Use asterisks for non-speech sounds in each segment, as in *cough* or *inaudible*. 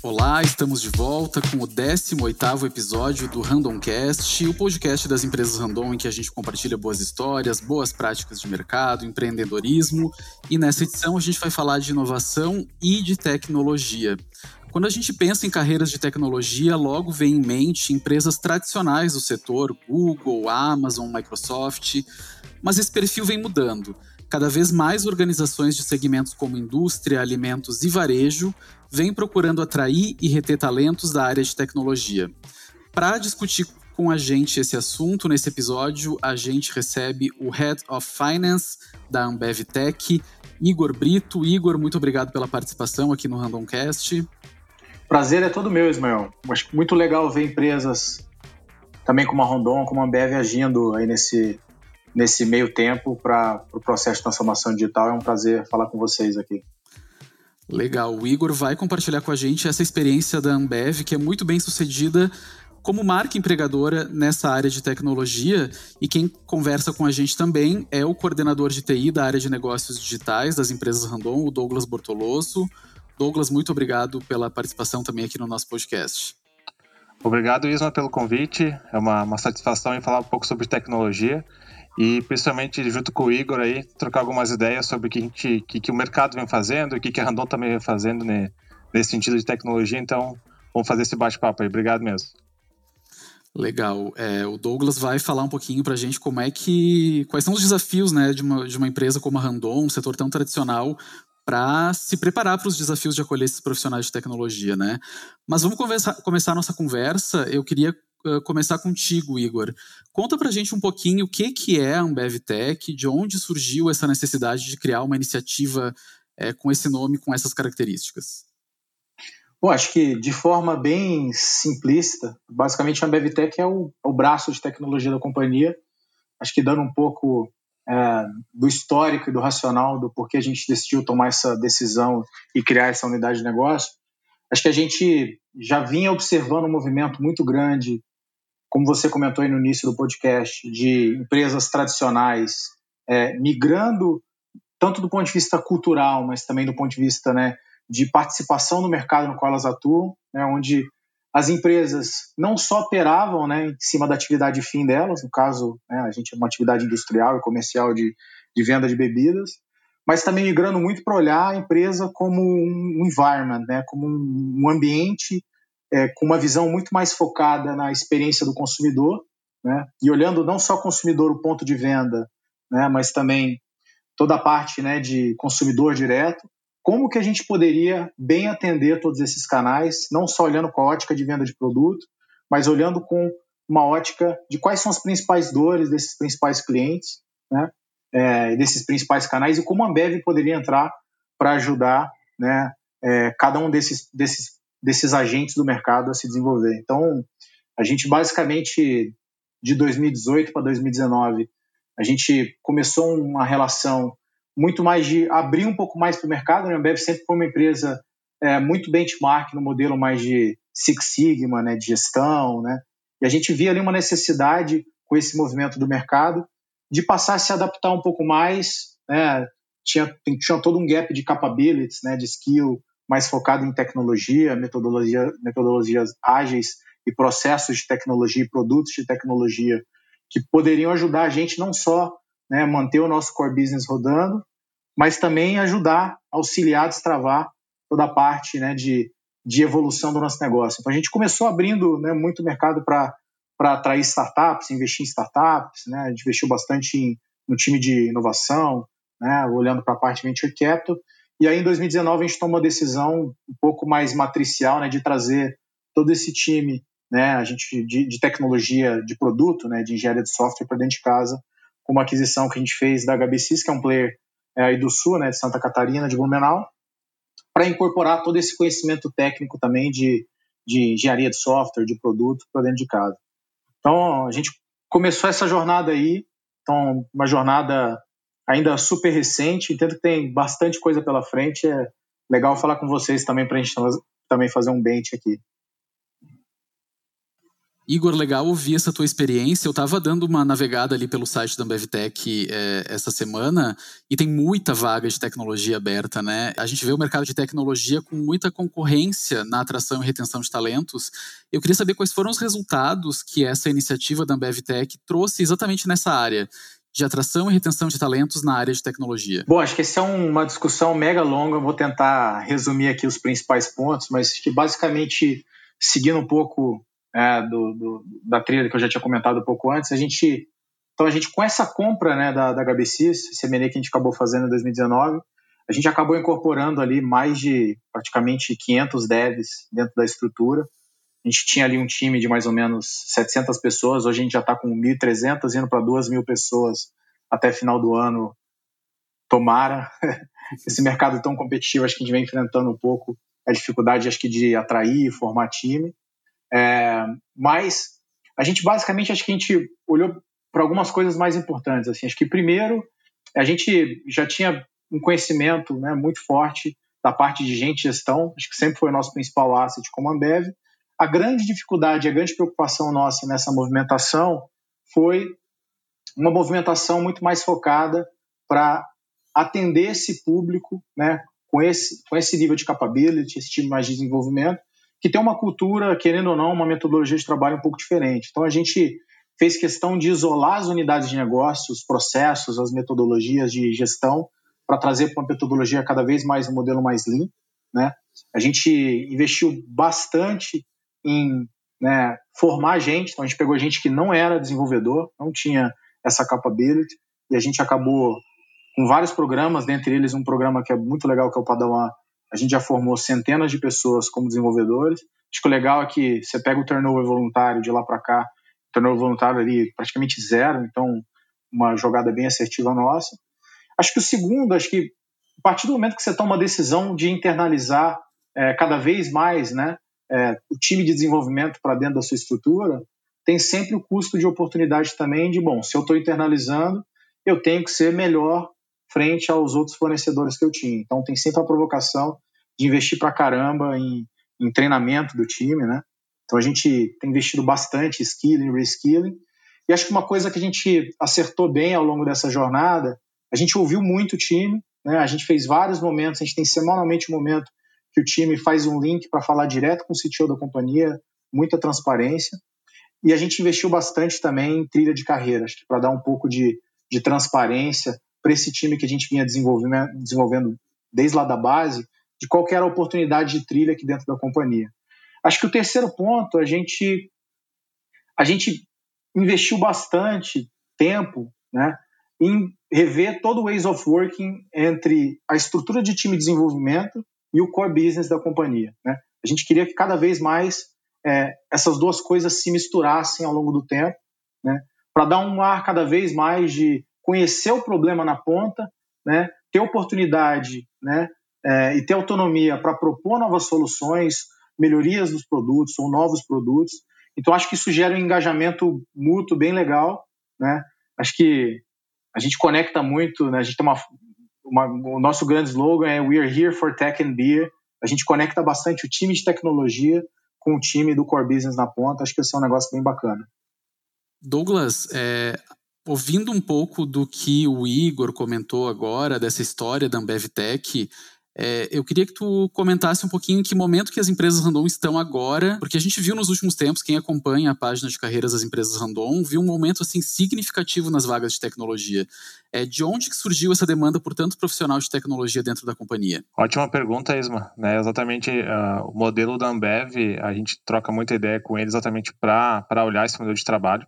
Olá, estamos de volta com o 18º episódio do Randomcast, o podcast das empresas random em que a gente compartilha boas histórias, boas práticas de mercado, empreendedorismo, e nessa edição a gente vai falar de inovação e de tecnologia. Quando a gente pensa em carreiras de tecnologia, logo vem em mente empresas tradicionais do setor, Google, Amazon, Microsoft, mas esse perfil vem mudando. Cada vez mais organizações de segmentos como indústria, alimentos e varejo vêm procurando atrair e reter talentos da área de tecnologia. Para discutir com a gente esse assunto, nesse episódio, a gente recebe o Head of Finance da Ambev Tech, Igor Brito. Igor, muito obrigado pela participação aqui no Randomcast. Prazer é todo meu, Ismael. Acho muito legal ver empresas também como a Rondon, como a Ambev agindo aí nesse, nesse meio tempo para o pro processo de transformação digital. É um prazer falar com vocês aqui. Legal. O Igor vai compartilhar com a gente essa experiência da Ambev, que é muito bem sucedida como marca empregadora nessa área de tecnologia. E quem conversa com a gente também é o coordenador de TI da área de negócios digitais das empresas Randon, o Douglas Bortoloso. Douglas, muito obrigado pela participação também aqui no nosso podcast. Obrigado, Isma, pelo convite. É uma, uma satisfação em falar um pouco sobre tecnologia e principalmente junto com o Igor aí trocar algumas ideias sobre o que, gente, que, que o mercado vem fazendo, o que, que a Randon também vem fazendo né, nesse sentido de tecnologia. Então, vamos fazer esse bate-papo aí. Obrigado mesmo. Legal. É, o Douglas vai falar um pouquinho para a gente como é que. quais são os desafios né, de, uma, de uma empresa como a Randon, um setor tão tradicional, para se preparar para os desafios de acolher esses profissionais de tecnologia, né? Mas vamos conversar, começar a nossa conversa. Eu queria começar contigo, Igor. Conta para a gente um pouquinho o que, que é a Ambev Tech, de onde surgiu essa necessidade de criar uma iniciativa é, com esse nome, com essas características. Bom, acho que de forma bem simplista, basicamente a Ambev Tech é o, o braço de tecnologia da companhia. Acho que dando um pouco é, do histórico e do racional do porquê a gente decidiu tomar essa decisão e criar essa unidade de negócio, acho que a gente já vinha observando um movimento muito grande, como você comentou aí no início do podcast, de empresas tradicionais é, migrando tanto do ponto de vista cultural, mas também do ponto de vista né, de participação no mercado no qual elas atuam, né, onde as empresas não só operavam né, em cima da atividade fim delas, no caso, né, a gente é uma atividade industrial e comercial de, de venda de bebidas, mas também migrando muito para olhar a empresa como um environment, né, como um ambiente é, com uma visão muito mais focada na experiência do consumidor, né, e olhando não só o consumidor, o ponto de venda, né, mas também toda a parte né, de consumidor direto, como que a gente poderia bem atender todos esses canais, não só olhando com a ótica de venda de produto, mas olhando com uma ótica de quais são as principais dores desses principais clientes, né, é, desses principais canais e como a Ambev poderia entrar para ajudar né, é, cada um desses, desses, desses agentes do mercado a se desenvolver. Então, a gente basicamente, de 2018 para 2019, a gente começou uma relação muito mais de abrir um pouco mais para o mercado. Né? A Ambev sempre foi uma empresa é, muito benchmark no modelo mais de Six Sigma, né, de gestão, né? E a gente via ali uma necessidade com esse movimento do mercado de passar a se adaptar um pouco mais, né? Tinha, tinha todo um gap de capabilities, né, de skill mais focado em tecnologia, metodologia, metodologias ágeis e processos de tecnologia e produtos de tecnologia que poderiam ajudar a gente não só né, manter o nosso core business rodando, mas também ajudar, auxiliar, destravar toda a parte né, de, de evolução do nosso negócio. Então a gente começou abrindo né, muito mercado para atrair startups, investir em startups, né, a gente investiu bastante em, no time de inovação, né, olhando para a parte venture capital. E aí em 2019 a gente tomou a decisão um pouco mais matricial né, de trazer todo esse time né, a gente de, de tecnologia de produto, né, de engenharia de software para dentro de casa, com uma aquisição que a gente fez da HBCs, que é um player é, aí do Sul, né, de Santa Catarina, de Blumenau, para incorporar todo esse conhecimento técnico também de, de engenharia de software, de produto para dentro de casa. Então, a gente começou essa jornada aí, então, uma jornada ainda super recente, entendo que tem bastante coisa pela frente, é legal falar com vocês também para a gente também fazer um bench aqui. Igor, legal ouvir essa tua experiência. Eu estava dando uma navegada ali pelo site da Ambevtech é, essa semana e tem muita vaga de tecnologia aberta, né? A gente vê o mercado de tecnologia com muita concorrência na atração e retenção de talentos. Eu queria saber quais foram os resultados que essa iniciativa da Ambevtech trouxe exatamente nessa área de atração e retenção de talentos na área de tecnologia? Bom, acho que essa é uma discussão mega longa. Vou tentar resumir aqui os principais pontos, mas que basicamente, seguindo um pouco é, do, do, da trilha que eu já tinha comentado um pouco antes, a gente, então a gente com essa compra né, da, da HBCs, esse que a gente acabou fazendo em 2019, a gente acabou incorporando ali mais de praticamente 500 devs dentro da estrutura. A gente tinha ali um time de mais ou menos 700 pessoas, hoje a gente já está com 1.300, indo para 2.000 pessoas até final do ano. Tomara. *laughs* Esse mercado tão competitivo, acho que a gente vem enfrentando um pouco a dificuldade, acho que, de atrair e formar time. É, mas a gente basicamente acho que a gente olhou para algumas coisas mais importantes. Assim, acho que primeiro a gente já tinha um conhecimento né, muito forte da parte de gente gestão, acho que sempre foi o nosso principal asset como Ambev. A grande dificuldade, a grande preocupação nossa nessa movimentação foi uma movimentação muito mais focada para atender esse público, né, com esse, com esse nível de capability, esse tipo mais de desenvolvimento, que tem uma cultura, querendo ou não, uma metodologia de trabalho um pouco diferente. Então a gente fez questão de isolar as unidades de negócio, os processos, as metodologias de gestão, para trazer para uma metodologia cada vez mais um modelo mais lean. Né? A gente investiu bastante em né, formar gente, então a gente pegou gente que não era desenvolvedor, não tinha essa capability, e a gente acabou com vários programas, dentre eles um programa que é muito legal, que é o Padawan, a gente já formou centenas de pessoas como desenvolvedores. Acho que o legal é que você pega o turnover voluntário de lá para cá, o turnover voluntário ali praticamente zero, então uma jogada bem assertiva nossa. Acho que o segundo, acho que a partir do momento que você toma uma decisão de internalizar é, cada vez mais né, é, o time de desenvolvimento para dentro da sua estrutura, tem sempre o custo de oportunidade também de, bom, se eu estou internalizando, eu tenho que ser melhor frente aos outros fornecedores que eu tinha. Então tem sempre a provocação de investir para caramba em, em, treinamento do time, né? Então a gente tem investido bastante em skilling, reskilling. E acho que uma coisa que a gente acertou bem ao longo dessa jornada, a gente ouviu muito o time, né? A gente fez vários momentos, a gente tem semanalmente um momento que o time faz um link para falar direto com o CTO da companhia, muita transparência. E a gente investiu bastante também em trilha de carreira, acho que para dar um pouco de, de transparência para esse time que a gente vinha desenvolvendo, desenvolvendo desde lá da base, de qualquer oportunidade de trilha aqui dentro da companhia. Acho que o terceiro ponto, a gente, a gente investiu bastante tempo né, em rever todo o ways of working entre a estrutura de time de desenvolvimento e o core business da companhia. Né? A gente queria que cada vez mais é, essas duas coisas se misturassem ao longo do tempo, né? para dar um ar cada vez mais de conhecer o problema na ponta, né, ter oportunidade né, é, e ter autonomia para propor novas soluções, melhorias dos produtos ou novos produtos. Então, acho que isso gera um engajamento mútuo bem legal. Né? Acho que a gente conecta muito, né? a gente tem uma, uma, o nosso grande slogan é We are here for tech and beer. A gente conecta bastante o time de tecnologia com o time do core business na ponta. Acho que esse é um negócio bem bacana. Douglas, é, ouvindo um pouco do que o Igor comentou agora, dessa história da Ambev Tech, é, eu queria que tu comentasse um pouquinho em que momento que as empresas random estão agora, porque a gente viu nos últimos tempos, quem acompanha a página de carreiras das empresas random, viu um momento assim significativo nas vagas de tecnologia. É, de onde que surgiu essa demanda por tanto profissional de tecnologia dentro da companhia? Ótima pergunta, Isma. Né, exatamente uh, o modelo da Ambev, a gente troca muita ideia com ele exatamente para olhar esse modelo de trabalho.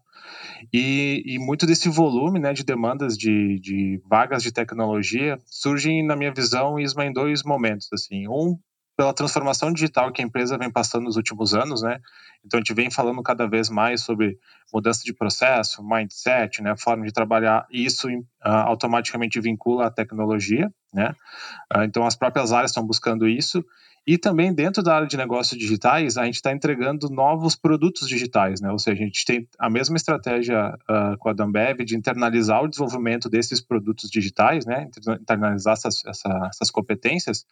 E, e, muito desse volume né, de demandas de, de vagas de tecnologia surgem, na minha visão, Isma, em dois momentos. Assim. Um, pela transformação digital que a empresa vem passando nos últimos anos, né? Então a gente vem falando cada vez mais sobre mudança de processo, mindset, né, forma de trabalhar, e isso uh, automaticamente vincula a tecnologia, né? Uh, então as próprias áreas estão buscando isso e também dentro da área de negócios digitais, a gente está entregando novos produtos digitais, né? Ou seja, a gente tem a mesma estratégia uh, com a Dambev de internalizar o desenvolvimento desses produtos digitais, né? Internalizar essas, essa, essas competências.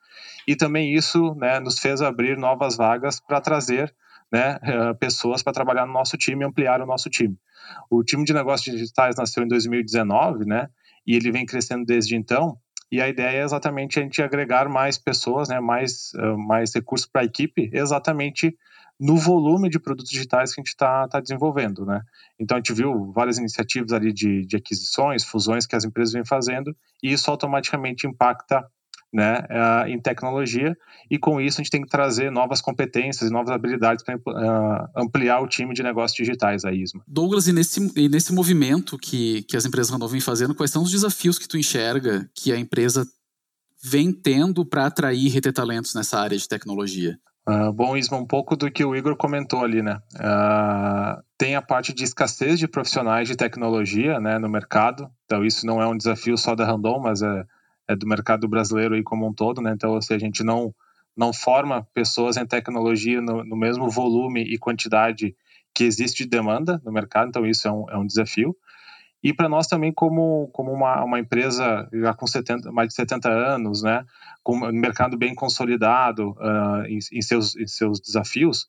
E também isso né, nos fez abrir novas vagas para trazer né, eh, pessoas para trabalhar no nosso time ampliar o nosso time. O time de negócios digitais nasceu em 2019, né, e ele vem crescendo desde então. E a ideia é exatamente a gente agregar mais pessoas, né, mais, uh, mais recursos para a equipe, exatamente no volume de produtos digitais que a gente está tá desenvolvendo, né? Então a gente viu várias iniciativas ali de, de aquisições, fusões que as empresas vêm fazendo e isso automaticamente impacta né, uh, em tecnologia, e com isso a gente tem que trazer novas competências e novas habilidades para uh, ampliar o time de negócios digitais, a ISMA. Douglas, e nesse, e nesse movimento que, que as empresas Randon vêm fazendo, quais são os desafios que tu enxerga que a empresa vem tendo para atrair e reter talentos nessa área de tecnologia? Uh, bom, Isma, um pouco do que o Igor comentou ali, né? Uh, tem a parte de escassez de profissionais de tecnologia né, no mercado, então isso não é um desafio só da Randon, mas é, é do mercado brasileiro aí como um todo, né? Então, se a gente não não forma pessoas em tecnologia no, no, mesmo volume e quantidade que existe de demanda no mercado, então isso é um, é um desafio. E para nós também, como, como uma, uma empresa já com 70, mais de 70 anos, né, com um mercado bem consolidado uh, em, em, seus, em seus desafios,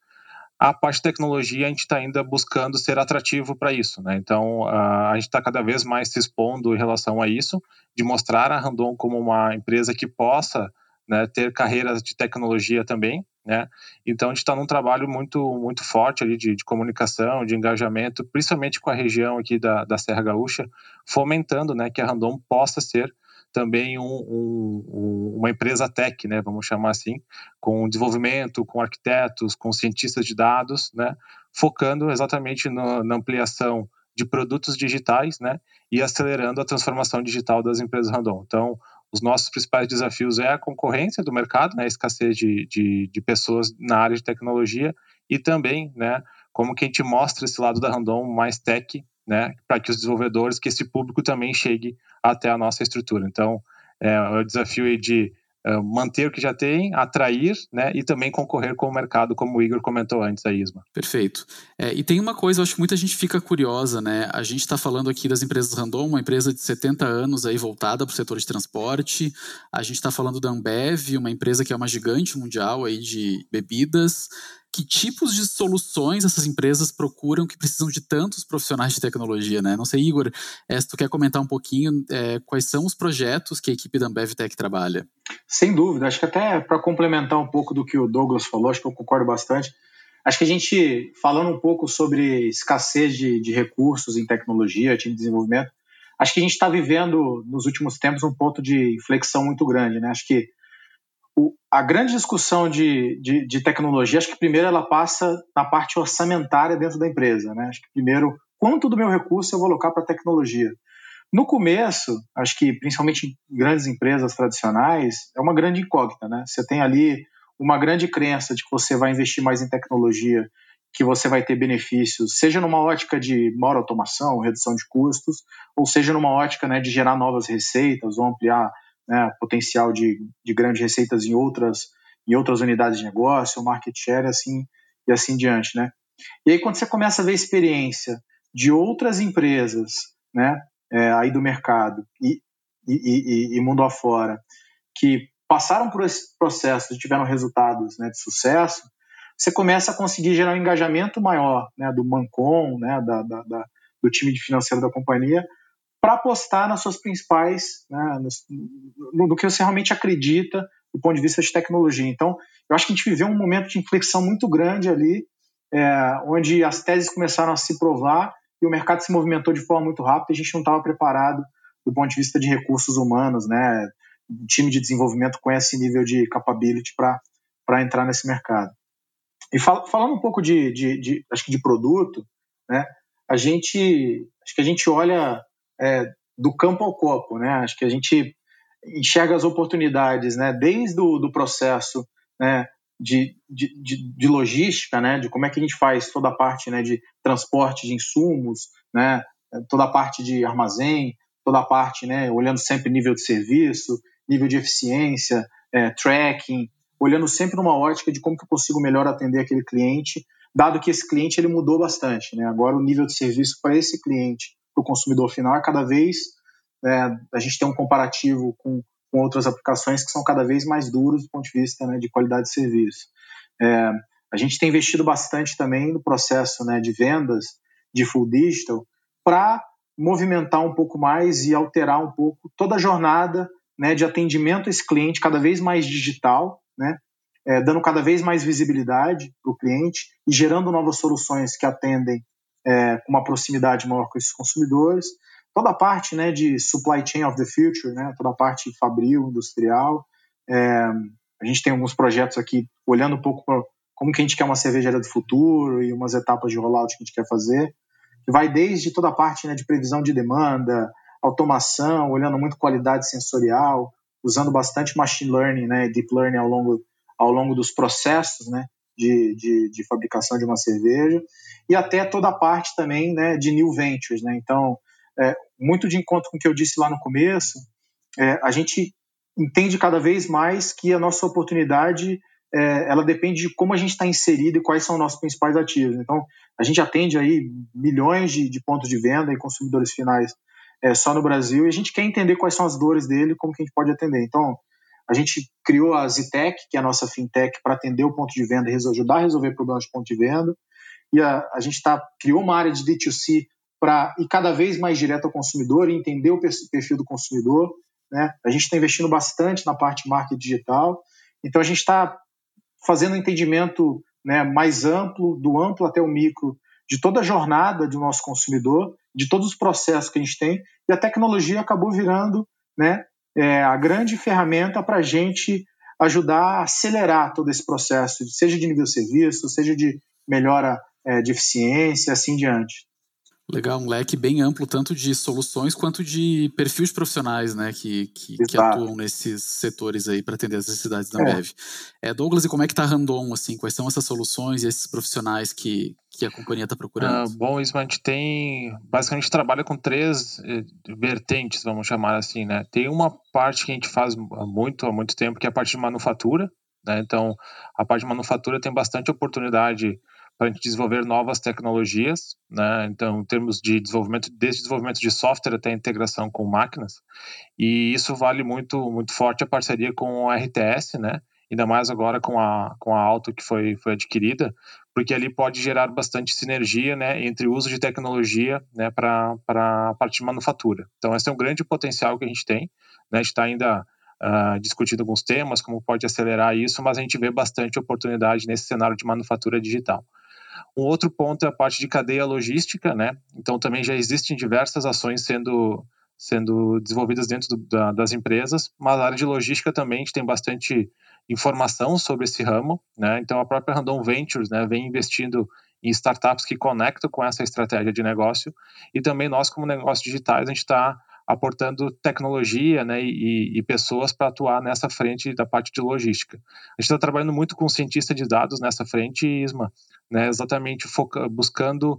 a parte tecnologia a gente está ainda buscando ser atrativo para isso. Né? Então, a gente está cada vez mais se expondo em relação a isso, de mostrar a Randon como uma empresa que possa né, ter carreiras de tecnologia também, né? Então a gente está num trabalho muito muito forte ali de, de, comunicação, de engajamento, principalmente com a região aqui da, da Serra Gaúcha, fomentando, né, que a Randon possa ser também um, um, uma empresa tech, né, vamos chamar assim, com desenvolvimento, com arquitetos, com cientistas de dados, né, focando exatamente no, na ampliação de produtos digitais, né, e acelerando a transformação digital das empresas Randon. Então, os nossos principais desafios é a concorrência do mercado, né, a escassez de, de, de, pessoas na área de tecnologia e também, né, como que a gente mostra esse lado da Randon mais tech, né, para que os desenvolvedores, que esse público também chegue até a nossa estrutura. Então, é, o desafio aí de eh, manter o que já tem, atrair né, e também concorrer com o mercado, como o Igor comentou antes, a Isma. Perfeito. É, e tem uma coisa, eu acho que muita gente fica curiosa, né? A gente está falando aqui das empresas Randon, uma empresa de 70 anos aí voltada para o setor de transporte. A gente está falando da Ambev, uma empresa que é uma gigante mundial aí de bebidas que tipos de soluções essas empresas procuram que precisam de tantos profissionais de tecnologia, né? Não sei, Igor, é, se tu quer comentar um pouquinho é, quais são os projetos que a equipe da Ambev Tech trabalha. Sem dúvida, acho que até para complementar um pouco do que o Douglas falou, acho que eu concordo bastante. Acho que a gente, falando um pouco sobre escassez de, de recursos em tecnologia, time de desenvolvimento, acho que a gente está vivendo nos últimos tempos um ponto de inflexão muito grande, né? Acho que o, a grande discussão de, de, de, tecnologia, acho que primeiro ela passa na parte orçamentária dentro da empresa. Né? Acho que primeiro, quanto do meu recurso eu vou alocar para tecnologia? No começo, acho que principalmente em grandes empresas tradicionais, é uma grande incógnita. Né? Você tem ali uma grande crença de que você vai investir mais em tecnologia, que você vai ter benefícios, seja numa ótica de maior automação, redução de custos, ou seja numa ótica né, de gerar novas receitas ou ampliar né, potencial de, de grandes receitas em outras, em outras unidades de negócio, market share assim, e assim diante. Né? E aí, quando você começa a ver experiência de outras empresas né, é, aí do mercado e, e, e, e, mundo afora, que passaram por esse processo e tiveram resultados né, de sucesso, você começa a conseguir gerar um engajamento maior né, do Mancom, né, da, da, da, do time de financeiro da companhia, para apostar nas suas principais, né, no, no, que você realmente acredita do ponto de vista de tecnologia. Então, eu acho que a gente viveu um momento de inflexão muito grande ali, é, onde as teses começaram a se provar e o mercado se movimentou de forma muito rápida. A gente não estava preparado do ponto de vista de recursos humanos, né, um time de desenvolvimento com esse nível de capability para entrar nesse mercado. E fal, falando um pouco de, de, de, acho que de produto, né, a gente, acho que a gente olha é, do campo ao copo, né? Acho que a gente enxerga as oportunidades, né? Desde o do processo, né? De, de, de, de, logística, né? De como é que a gente faz toda a parte, né? De transporte de insumos, né? Toda a parte de armazém, toda a parte, né? Olhando sempre nível de serviço, nível de eficiência, é, tracking, olhando sempre numa ótica de como que eu consigo melhor atender aquele cliente, dado que esse cliente ele mudou bastante, né? Agora o nível de serviço para esse cliente para o consumidor final é cada vez é, a gente tem um comparativo com, com outras aplicações que são cada vez mais duros do ponto de vista né, de qualidade de serviço. É, a gente tem investido bastante também no processo né, de vendas de full digital para movimentar um pouco mais e alterar um pouco toda a jornada né, de atendimento a esse cliente cada vez mais digital, né, é, dando cada vez mais visibilidade para o cliente e gerando novas soluções que atendem é, com uma proximidade maior com esses consumidores. Toda a parte né, de supply chain of the future, né, toda a parte fabril, industrial. É, a gente tem alguns projetos aqui olhando um pouco como que a gente quer uma cervejaria do futuro e umas etapas de rollout que a gente quer fazer, que vai desde toda a parte né, de previsão de demanda, automação, olhando muito qualidade sensorial, usando bastante machine learning, né, deep learning ao longo, ao longo dos processos, né, de, de, de, fabricação de uma cerveja, e até toda a parte também, né, de new ventures, né, então, é, muito de encontro com o que eu disse lá no começo, é, a gente entende cada vez mais que a nossa oportunidade é, ela depende de como a gente está inserido e quais são os nossos principais ativos. Então, a gente atende aí milhões de, de pontos de venda e consumidores finais é, só no Brasil, e a gente quer entender quais são as dores dele como que a gente pode atender. Então, a gente criou a Zitec, que é a nossa fintech, para atender o ponto de venda e ajudar a resolver problemas de ponto de venda. E a, a gente tá, criou uma área de D2C para ir cada vez mais direto ao consumidor e entender o perfil do consumidor. Né? A gente está investindo bastante na parte de marketing digital. Então, a gente está fazendo um entendimento né, mais amplo, do amplo até o micro, de toda a jornada do nosso consumidor, de todos os processos que a gente tem, e a tecnologia acabou virando né, é, a grande ferramenta para a gente ajudar a acelerar todo esse processo, seja de nível de serviço, seja de melhora é, de eficiência, assim diante. Legal, um leque bem amplo, tanto de soluções quanto de perfis profissionais, né, que, que, que atuam nesses setores aí para atender as necessidades da Ambev. É. é. Douglas, e como é que está a Randon, assim, quais são essas soluções e esses profissionais que, que a companhia está procurando? Ah, bom, isso a gente tem, basicamente trabalha com três eh, vertentes, vamos chamar assim, né, tem uma parte que a gente faz há muito, há muito tempo, que é a parte de manufatura, né, então a parte de manufatura tem bastante oportunidade para a gente desenvolver novas tecnologias, né? Então, em termos de desenvolvimento, desde desenvolvimento de software até integração com máquinas, e isso vale muito, muito forte a parceria com a RTS, né? Ainda mais agora com a com a Auto que foi foi adquirida, porque ali pode gerar bastante sinergia, né? Entre o uso de tecnologia, né? Para para a parte de manufatura. Então, esse é um grande potencial que a gente tem, né? A gente está ainda Uh, discutindo alguns temas, como pode acelerar isso, mas a gente vê bastante oportunidade nesse cenário de manufatura digital. Um outro ponto é a parte de cadeia logística, né? Então também já existem diversas ações sendo sendo desenvolvidas dentro do, da, das empresas, mas a área de logística também a gente tem bastante informação sobre esse ramo, né? Então a própria Randon Ventures, né, vem investindo em startups que conectam com essa estratégia de negócio e também nós como negócios digitais a gente está aportando tecnologia né, e, e pessoas para atuar nessa frente da parte de logística. A gente está trabalhando muito com cientista de dados nessa frente, Isma, né, exatamente foca, buscando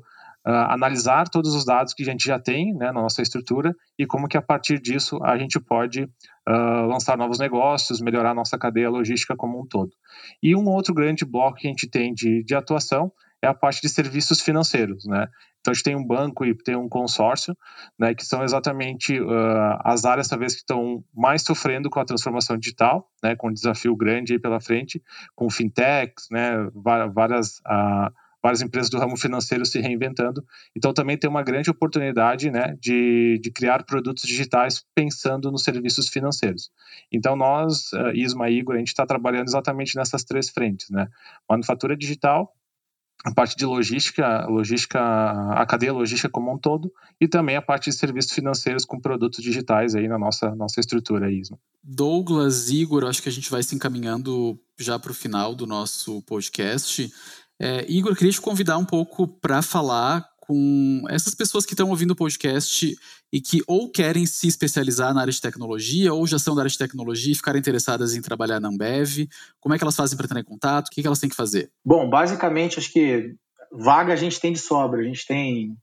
uh, analisar todos os dados que a gente já tem né, na nossa estrutura e como que a partir disso a gente pode uh, lançar novos negócios, melhorar nossa cadeia logística como um todo. E um outro grande bloco que a gente tem de, de atuação é a parte de serviços financeiros, né? Então a gente tem um banco e tem um consórcio, né, que são exatamente uh, as áreas talvez que estão mais sofrendo com a transformação digital, né, com um desafio grande aí pela frente, com fintechs, né, várias uh, várias empresas do ramo financeiro se reinventando. Então também tem uma grande oportunidade, né, de, de criar produtos digitais pensando nos serviços financeiros. Então nós, uh, Isma e Igor, a gente está trabalhando exatamente nessas três frentes, né, manufatura digital a parte de logística, logística, a cadeia logística como um todo, e também a parte de serviços financeiros com produtos digitais aí na nossa, nossa estrutura ISMA. Douglas, Igor, acho que a gente vai se encaminhando já para o final do nosso podcast. É, Igor, queria te convidar um pouco para falar com essas pessoas que estão ouvindo o podcast e que ou querem se especializar na área de tecnologia ou já são da área de tecnologia e ficarem interessadas em trabalhar na Ambev. Como é que elas fazem para entrar em contato? O que, que elas têm que fazer? Bom, basicamente, acho que vaga a gente tem de sobra. A gente tem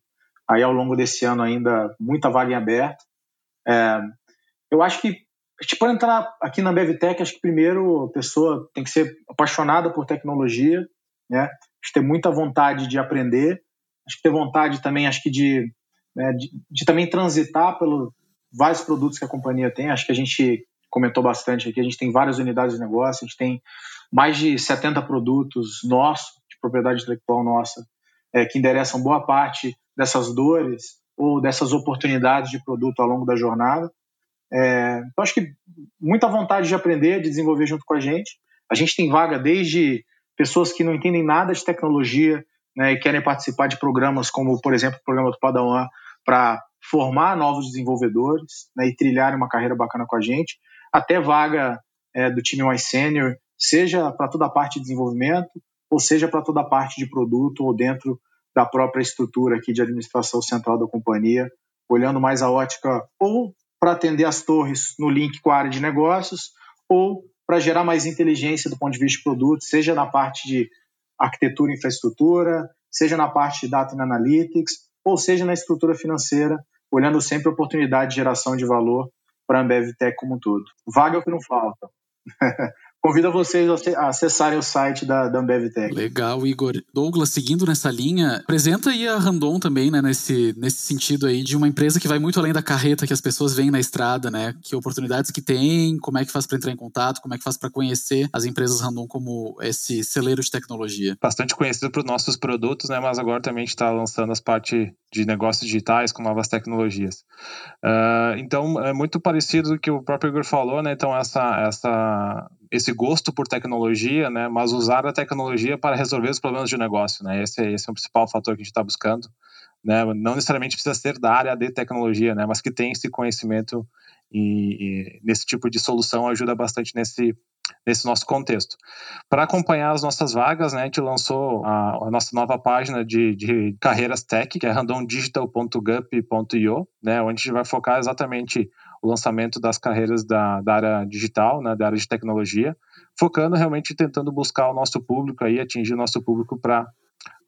aí ao longo desse ano ainda muita vaga em aberto. É, eu acho que tipo, para entrar aqui na BevTech, acho que primeiro a pessoa tem que ser apaixonada por tecnologia, né? ter muita vontade de aprender acho que ter vontade também, acho que de, né, de, de, também transitar pelos vários produtos que a companhia tem. Acho que a gente comentou bastante aqui, a gente tem várias unidades de negócio, a gente tem mais de 70 produtos nossos de propriedade intelectual nossa, é, que endereçam boa parte dessas dores ou dessas oportunidades de produto ao longo da jornada. É, então, acho que muita vontade de aprender, de desenvolver junto com a gente. A gente tem vaga desde pessoas que não entendem nada de tecnologia né, e querem participar de programas como, por exemplo, o programa do Padawan, para formar novos desenvolvedores né, e trilhar uma carreira bacana com a gente, até vaga é, do time mais sênior, seja para toda a parte de desenvolvimento, ou seja para toda a parte de produto ou dentro da própria estrutura aqui de administração central da companhia, olhando mais a ótica ou para atender as torres no link com a área de negócios, ou para gerar mais inteligência do ponto de vista de produto, seja na parte de arquitetura e infraestrutura, seja na parte de data and analytics, ou seja na estrutura financeira, olhando sempre a oportunidade de geração de valor para a Ambev Tech como um todo. Vaga é o que não falta. *laughs* Convido vocês a acessarem o site da, da Ambev Tech. Legal, Igor. Douglas, seguindo nessa linha, apresenta aí a Randon também, né, nesse, nesse sentido aí de uma empresa que vai muito além da carreta que as pessoas veem na estrada, né? Que oportunidades que tem, como é que faz para entrar em contato, como é que faz para conhecer as empresas Randon como esse celeiro de tecnologia. Bastante conhecido para os nossos produtos, né? Mas agora também está lançando as partes de negócios digitais com novas tecnologias. Uh, então, é muito parecido com o que o próprio Igor falou, né? Então, essa, essa esse gosto por tecnologia, né, mas usar a tecnologia para resolver os problemas de negócio, né, esse, esse é o principal fator que a gente está buscando, né, não necessariamente precisa ser da área de tecnologia, né, mas que tem esse conhecimento e, e nesse tipo de solução ajuda bastante nesse nesse nosso contexto. Para acompanhar as nossas vagas, né, a gente lançou a, a nossa nova página de, de, carreiras tech, que é randomdigital.gup.io, né, onde a gente vai focar exatamente o lançamento das carreiras da, da área digital, né, da área de tecnologia, focando realmente tentando buscar o nosso público aí, atingir o nosso público para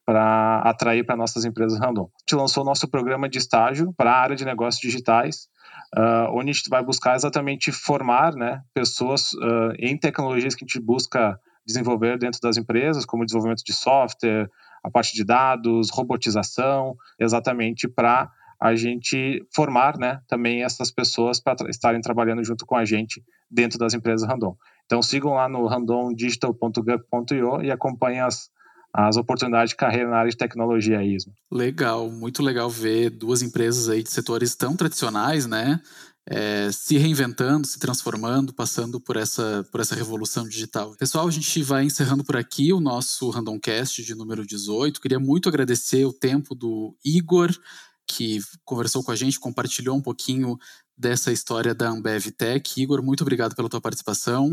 para atrair para nossas empresas random. A gente lançou o nosso programa de estágio para a área de negócios digitais, uh, onde a gente vai buscar exatamente formar né, pessoas uh, em tecnologias que a gente busca desenvolver dentro das empresas, como desenvolvimento de software, a parte de dados, robotização, exatamente para a gente formar né, também essas pessoas para estarem trabalhando junto com a gente dentro das empresas Randon. Então sigam lá no randomdigital.gov.io e acompanhem as, as oportunidades de carreira na área de tecnologia ISMO. Legal, muito legal ver duas empresas aí de setores tão tradicionais, né? É, se reinventando, se transformando, passando por essa, por essa revolução digital. Pessoal, a gente vai encerrando por aqui o nosso Randomcast de número 18. Queria muito agradecer o tempo do Igor, que conversou com a gente, compartilhou um pouquinho dessa história da Ambev Tech. Igor, muito obrigado pela tua participação.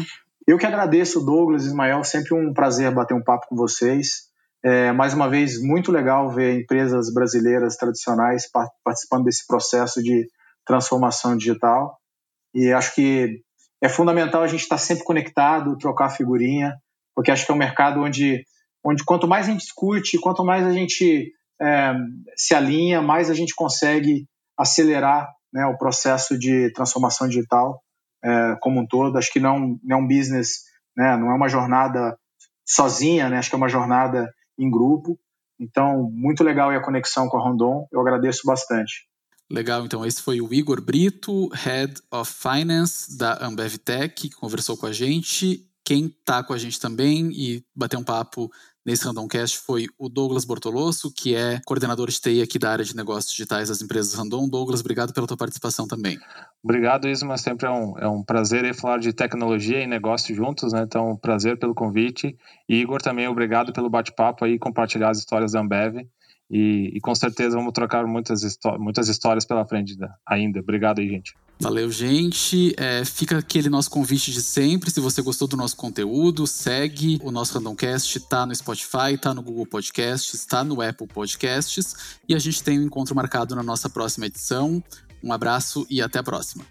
Eu que agradeço, Douglas, Ismael, sempre um prazer bater um papo com vocês. É, mais uma vez, muito legal ver empresas brasileiras tradicionais participando desse processo de transformação digital. E acho que é fundamental a gente estar sempre conectado, trocar figurinha, porque acho que é um mercado onde, onde quanto mais a gente discute, quanto mais a gente é, se alinha, mais a gente consegue acelerar né, o processo de transformação digital é, como um todo. Acho que não, não é um business, né, não é uma jornada sozinha, né, acho que é uma jornada em grupo. Então, muito legal a conexão com a Rondon, eu agradeço bastante. Legal, então esse foi o Igor Brito, Head of Finance da Ambev Tech, que conversou com a gente. Quem está com a gente também e bateu um papo nesse Randomcast foi o Douglas Bortolosso, que é coordenador de TI aqui da área de negócios digitais das empresas Randon. Douglas, obrigado pela tua participação também. Obrigado, Isma. Sempre é um, é um prazer falar de tecnologia e negócio juntos, né? Então, prazer pelo convite. E Igor, também obrigado pelo bate-papo e compartilhar as histórias da Ambev. E, e, com certeza vamos trocar muitas, muitas histórias pela frente ainda. Obrigado aí, gente. Valeu, gente. É, fica aquele nosso convite de sempre. Se você gostou do nosso conteúdo, segue o nosso Randomcast. Tá no Spotify, tá no Google Podcasts, tá no Apple Podcasts. E a gente tem um encontro marcado na nossa próxima edição. Um abraço e até a próxima.